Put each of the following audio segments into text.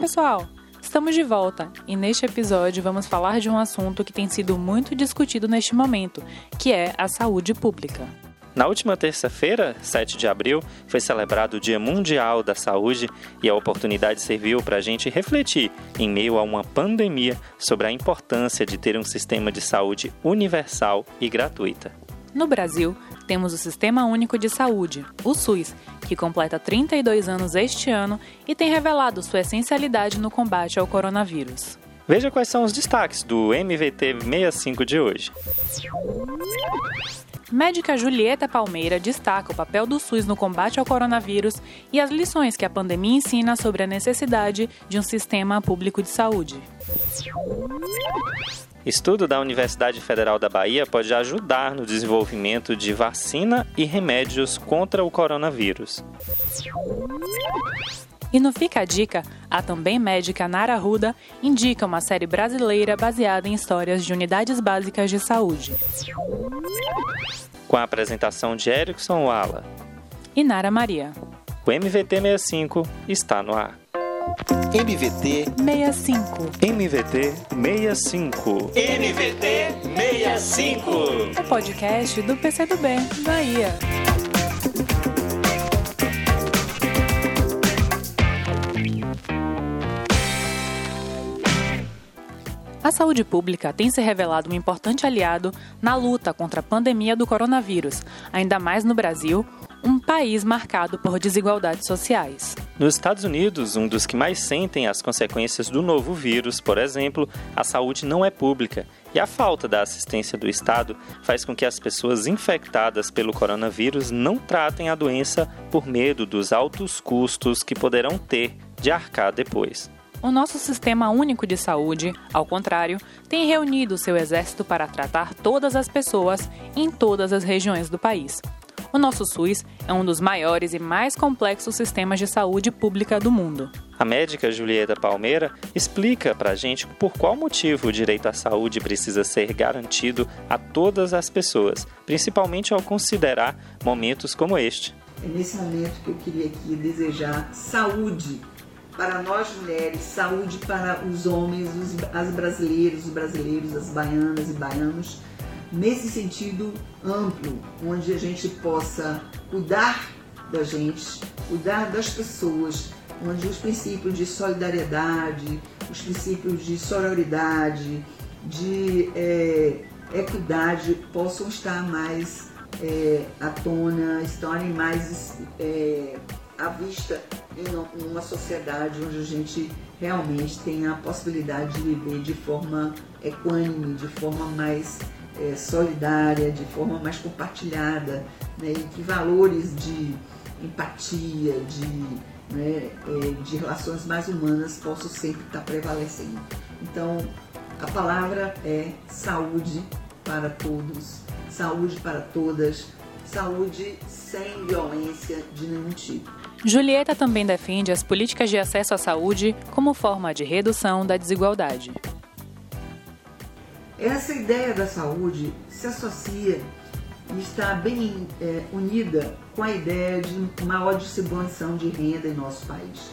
pessoal! Estamos de volta e neste episódio vamos falar de um assunto que tem sido muito discutido neste momento, que é a saúde pública. Na última terça-feira, 7 de abril, foi celebrado o Dia Mundial da Saúde e a oportunidade serviu para a gente refletir, em meio a uma pandemia, sobre a importância de ter um sistema de saúde universal e gratuita. No Brasil, temos o Sistema Único de Saúde, o SUS, que completa 32 anos este ano e tem revelado sua essencialidade no combate ao coronavírus. Veja quais são os destaques do MVT 65 de hoje. Médica Julieta Palmeira destaca o papel do SUS no combate ao coronavírus e as lições que a pandemia ensina sobre a necessidade de um sistema público de saúde. Estudo da Universidade Federal da Bahia pode ajudar no desenvolvimento de vacina e remédios contra o coronavírus. E no Fica a Dica, a também médica Nara Ruda indica uma série brasileira baseada em histórias de unidades básicas de saúde. Com a apresentação de Erickson Wala e Nara Maria. O MVT 65 está no ar. MVT 65. MVT 65. MVT 65. O podcast do PCdoB, Bahia. A saúde pública tem se revelado um importante aliado na luta contra a pandemia do coronavírus, ainda mais no Brasil, um país marcado por desigualdades sociais. Nos Estados Unidos, um dos que mais sentem as consequências do novo vírus, por exemplo, a saúde não é pública e a falta da assistência do Estado faz com que as pessoas infectadas pelo coronavírus não tratem a doença por medo dos altos custos que poderão ter de arcar depois. O nosso sistema único de saúde, ao contrário, tem reunido seu exército para tratar todas as pessoas em todas as regiões do país. O nosso SUS é um dos maiores e mais complexos sistemas de saúde pública do mundo. A médica Julieta Palmeira explica para a gente por qual motivo o direito à saúde precisa ser garantido a todas as pessoas, principalmente ao considerar momentos como este. É nesse momento que eu queria aqui desejar saúde para nós mulheres, saúde para os homens, os, as brasileiras, os brasileiros, as baianas e baianos nesse sentido amplo, onde a gente possa cuidar da gente, cuidar das pessoas, onde os princípios de solidariedade, os princípios de sororidade, de é, equidade possam estar mais é, à tona, estarem mais é, à vista em uma sociedade onde a gente realmente tem a possibilidade de viver de forma equânime, de forma mais é, solidária, de forma mais compartilhada, né, e que valores de empatia, de, né, é, de relações mais humanas possam sempre estar prevalecendo. Então, a palavra é saúde para todos, saúde para todas, saúde sem violência de nenhum tipo. Julieta também defende as políticas de acesso à saúde como forma de redução da desigualdade. Essa ideia da saúde se associa e está bem é, unida com a ideia de maior distribuição de renda em nosso país.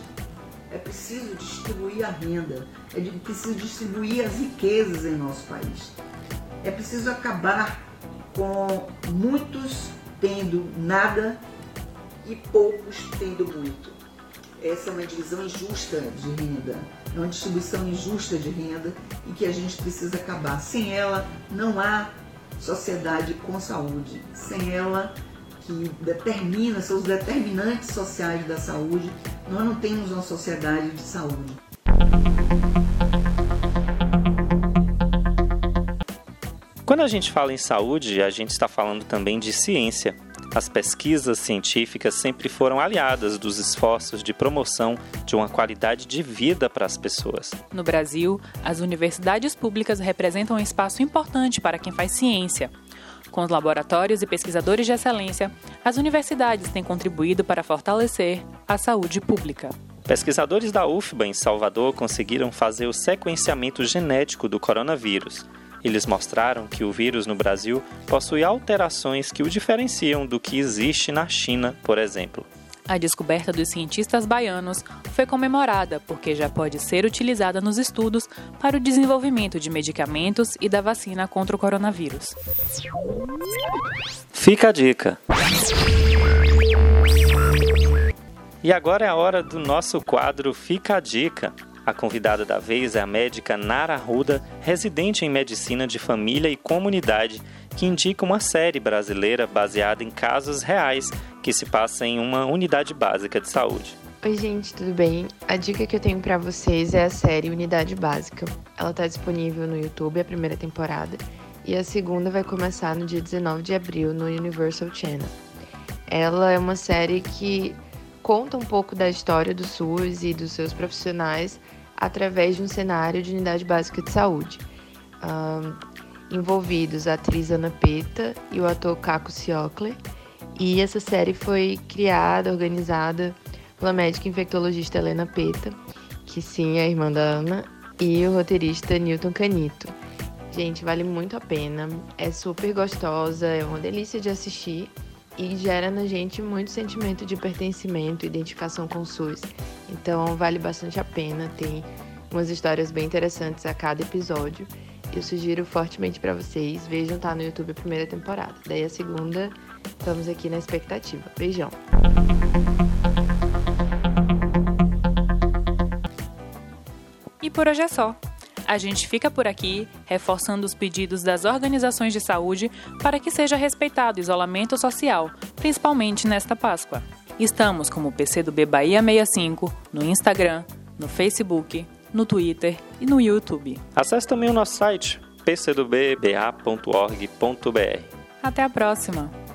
É preciso distribuir a renda, é preciso distribuir as riquezas em nosso país. É preciso acabar com muitos tendo nada e poucos tendo muito. Essa é uma divisão injusta de renda, é uma distribuição injusta de renda e que a gente precisa acabar. Sem ela, não há sociedade com saúde. Sem ela, que determina, são os determinantes sociais da saúde, nós não temos uma sociedade de saúde. Quando a gente fala em saúde, a gente está falando também de ciência. As pesquisas científicas sempre foram aliadas dos esforços de promoção de uma qualidade de vida para as pessoas. No Brasil, as universidades públicas representam um espaço importante para quem faz ciência. Com os laboratórios e pesquisadores de excelência, as universidades têm contribuído para fortalecer a saúde pública. Pesquisadores da UFBA em Salvador conseguiram fazer o sequenciamento genético do coronavírus eles mostraram que o vírus no Brasil possui alterações que o diferenciam do que existe na China, por exemplo. A descoberta dos cientistas baianos foi comemorada porque já pode ser utilizada nos estudos para o desenvolvimento de medicamentos e da vacina contra o coronavírus. Fica a dica. E agora é a hora do nosso quadro Fica a Dica. A convidada da vez é a médica Nara Ruda, residente em medicina de família e comunidade, que indica uma série brasileira baseada em casos reais que se passa em uma unidade básica de saúde. Oi, gente, tudo bem? A dica que eu tenho para vocês é a série Unidade Básica. Ela está disponível no YouTube, a primeira temporada, e a segunda vai começar no dia 19 de abril no Universal Channel. Ela é uma série que conta um pouco da história do SUS e dos seus profissionais através de um cenário de unidade básica de saúde. Um, envolvidos a atriz Ana Peta e o ator Caco Ciocler. E essa série foi criada, organizada pela médica infectologista Helena Peta, que sim é irmã da Ana, e o roteirista Newton Canito. Gente, vale muito a pena, é super gostosa, é uma delícia de assistir e gera na gente muito sentimento de pertencimento, identificação com o SUS. Então vale bastante a pena, tem umas histórias bem interessantes a cada episódio. Eu sugiro fortemente para vocês, vejam tá no YouTube a primeira temporada. Daí a segunda, estamos aqui na expectativa. Beijão. E por hoje é só. A gente fica por aqui, reforçando os pedidos das organizações de saúde para que seja respeitado o isolamento social, principalmente nesta Páscoa. Estamos como PCdoB Bahia 65 no Instagram, no Facebook, no Twitter e no YouTube. Acesse também o nosso site pcdoba.org.br. Até a próxima!